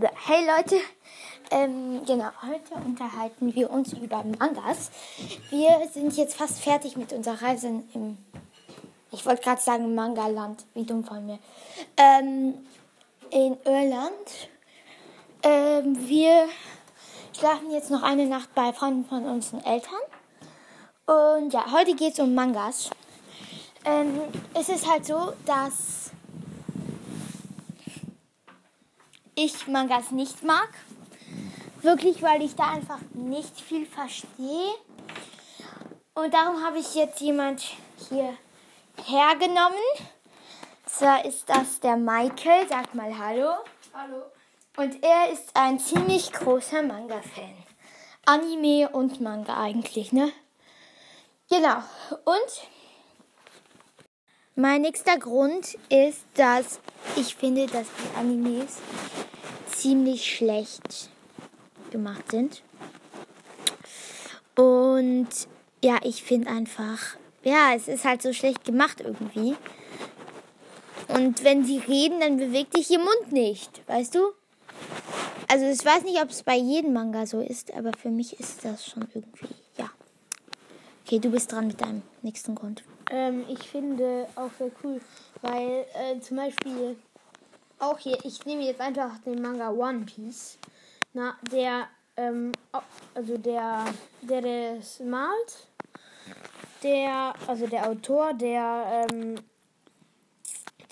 Hey Leute, ähm, genau, heute unterhalten wir uns über Mangas. Wir sind jetzt fast fertig mit unserer Reise im, ich wollte gerade sagen Manga-Land, wie dumm von mir, ähm, in Irland. Ähm, wir schlafen jetzt noch eine Nacht bei Freunden von unseren Eltern. Und ja, heute geht es um Mangas. Ähm, es ist halt so, dass ich Mangas nicht mag. Wirklich, weil ich da einfach nicht viel verstehe. Und darum habe ich jetzt jemand hier hergenommen. Zwar ist das der Michael. Sag mal Hallo. Hallo. Und er ist ein ziemlich großer Manga-Fan. Anime und Manga eigentlich, ne? Genau. Und mein nächster Grund ist, dass ich finde, dass die Animes ziemlich schlecht gemacht sind. Und ja, ich finde einfach, ja, es ist halt so schlecht gemacht irgendwie. Und wenn sie reden, dann bewegt sich ihr Mund nicht, weißt du? Also ich weiß nicht, ob es bei jedem Manga so ist, aber für mich ist das schon irgendwie, ja. Okay, du bist dran mit deinem nächsten Grund. Ähm, ich finde auch sehr cool, weil äh, zum Beispiel auch hier, ich nehme jetzt einfach den Manga One Piece. Na, der, ähm, also der, der das malt, der, also der Autor, der, ähm,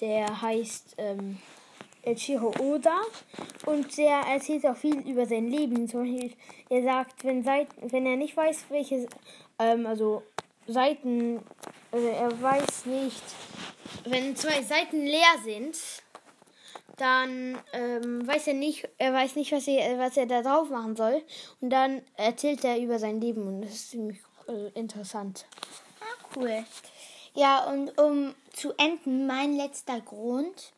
der heißt, ähm, Ichiro Oda und der erzählt auch viel über sein Leben. Zum Beispiel, er sagt, wenn, Seit wenn er nicht weiß, welche, ähm, also Seiten, also er weiß nicht, wenn zwei Seiten leer sind, dann ähm, weiß er nicht, er weiß nicht, was er, was er da drauf machen soll. Und dann erzählt er über sein Leben und das ist ziemlich äh, interessant. Ah, cool. Ja, und um zu enden, mein letzter Grund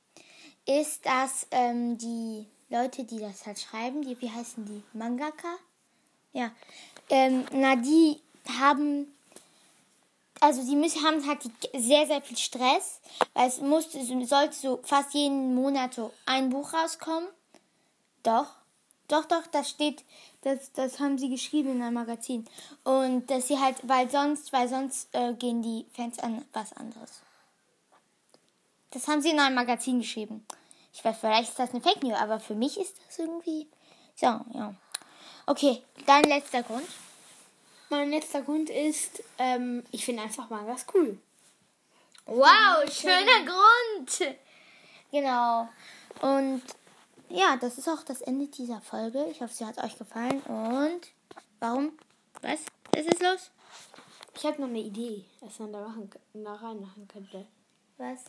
ist, dass ähm, die Leute, die das halt schreiben, die, wie heißen die? Mangaka? Ja. Ähm, na, die haben also die müssen, haben halt sehr, sehr viel Stress, weil es muss, sollte so fast jeden Monat so ein Buch rauskommen. Doch, doch, doch, das steht, das, das haben sie geschrieben in einem Magazin. Und dass sie halt, weil sonst, weil sonst äh, gehen die Fans an was anderes. Das haben sie in einem Magazin geschrieben. Ich weiß, vielleicht ist das eine Fake News, aber für mich ist das irgendwie. So, ja. Okay, dein letzter Grund. Mein letzter Grund ist, ähm, ich finde einfach mal was cool. Wow, schöner Grund. Genau. Und ja, das ist auch das Ende dieser Folge. Ich hoffe, sie hat euch gefallen. Und warum? Was? Was ist los? Ich habe noch eine Idee, was man da, machen, da reinmachen könnte. Was?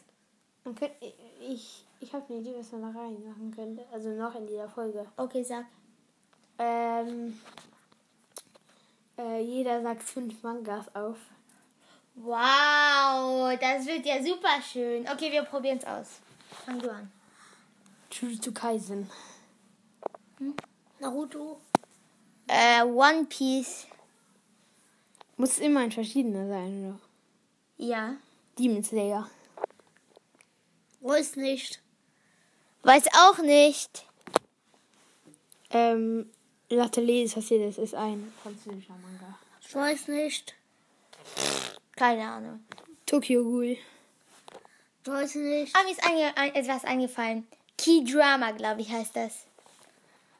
Man könnte, ich ich habe eine Idee, was man da reinmachen könnte. Also noch in dieser Folge. Okay, sag. Ähm, äh, jeder sagt fünf Mangas auf. Wow, das wird ja super schön. Okay, wir probieren es aus. Fang du an. Jujutsu Kaisen. Hm? Naruto. Äh, One Piece. Muss immer ein verschiedener sein, oder? Ja. Demon Slayer. Weiß nicht. Weiß auch nicht. Ähm, L'Atelier ist passiert, das ist ein französischer Manga. Ich weiß nicht. Keine Ahnung. Tokyo Ghoul. Ich weiß nicht. Ah, mir ist einge ein etwas eingefallen. Key Drama, glaube ich, heißt das.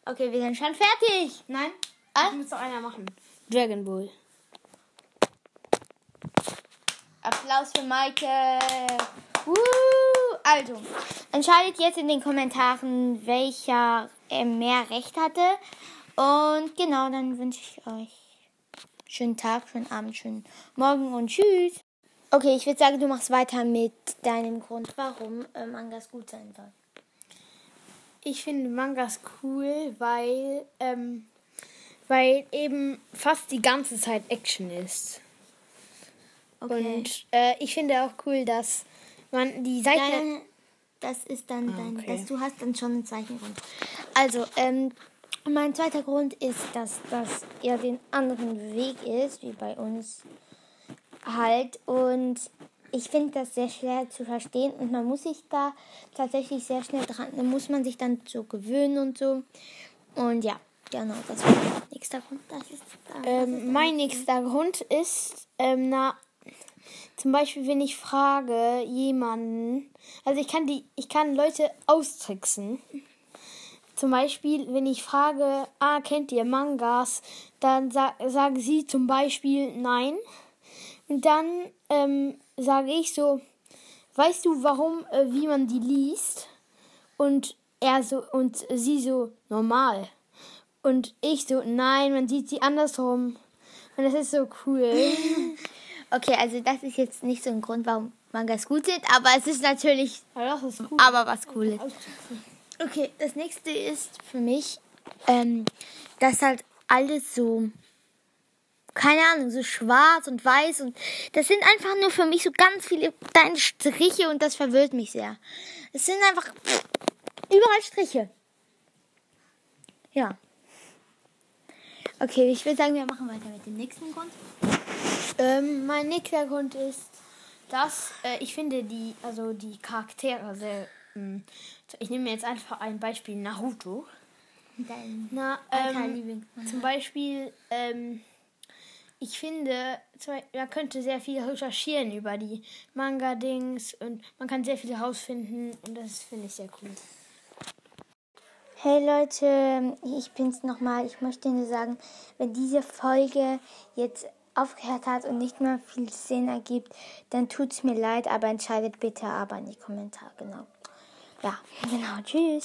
Okay, wir sind schon fertig. Nein? Ah? Das muss doch einer machen. Dragon Ball. Applaus für Maike. Uh, also, entscheidet jetzt in den Kommentaren, welcher mehr Recht hatte. Und genau, dann wünsche ich euch schönen Tag, schönen Abend, schönen Morgen und tschüss. Okay, ich würde sagen, du machst weiter mit deinem Grund, warum äh, Mangas gut sein soll. Ich finde Mangas cool, weil, ähm, weil eben fast die ganze Zeit Action ist. Okay. Und äh, ich finde auch cool, dass man die Seite. Dein, das ist dann ah, dein. Okay. Dass du hast dann schon einen Zeichengrund. Also, ähm, und mein zweiter Grund ist, dass das eher den anderen Weg ist, wie bei uns halt. Und ich finde das sehr schwer zu verstehen und man muss sich da tatsächlich sehr schnell dran, da muss man sich dann so gewöhnen und so. Und ja, genau, das war mein nächster Grund. Das ist, das ähm, ist mein nächster Grund ist, ähm, na, zum Beispiel, wenn ich frage jemanden, also ich kann die, ich kann Leute austricksen. Zum Beispiel, wenn ich frage, ah, kennt ihr Mangas, dann sa sagen sie zum Beispiel nein. Und dann ähm, sage ich so, weißt du, warum, äh, wie man die liest? Und er so, und sie so, normal. Und ich so, nein, man sieht sie andersrum. Und das ist so cool. Okay, also das ist jetzt nicht so ein Grund, warum Mangas gut sind, aber es ist natürlich das ist cool. aber was Cooles. Okay, das nächste ist für mich, ähm, dass halt alles so, keine Ahnung, so schwarz und weiß und das sind einfach nur für mich so ganz viele kleine Striche und das verwirrt mich sehr. Es sind einfach überall Striche. Ja. Okay, ich würde sagen, wir machen weiter mit dem nächsten Grund. Ähm, mein nächster Grund ist, dass äh, ich finde die, also die Charaktere sehr. Mh, ich nehme jetzt einfach ein Beispiel Naruto. Dein Na, ähm, zum Beispiel, ähm, ich finde, man könnte sehr viel recherchieren über die Manga-Dings und man kann sehr viel herausfinden und das finde ich sehr cool. Hey Leute, ich bin's nochmal. Ich möchte nur sagen, wenn diese Folge jetzt aufgehört hat und nicht mehr viel Sinn ergibt, dann tut's mir leid, aber entscheidet bitte aber in die Kommentare. Genau. Ja, genau. Tschüss.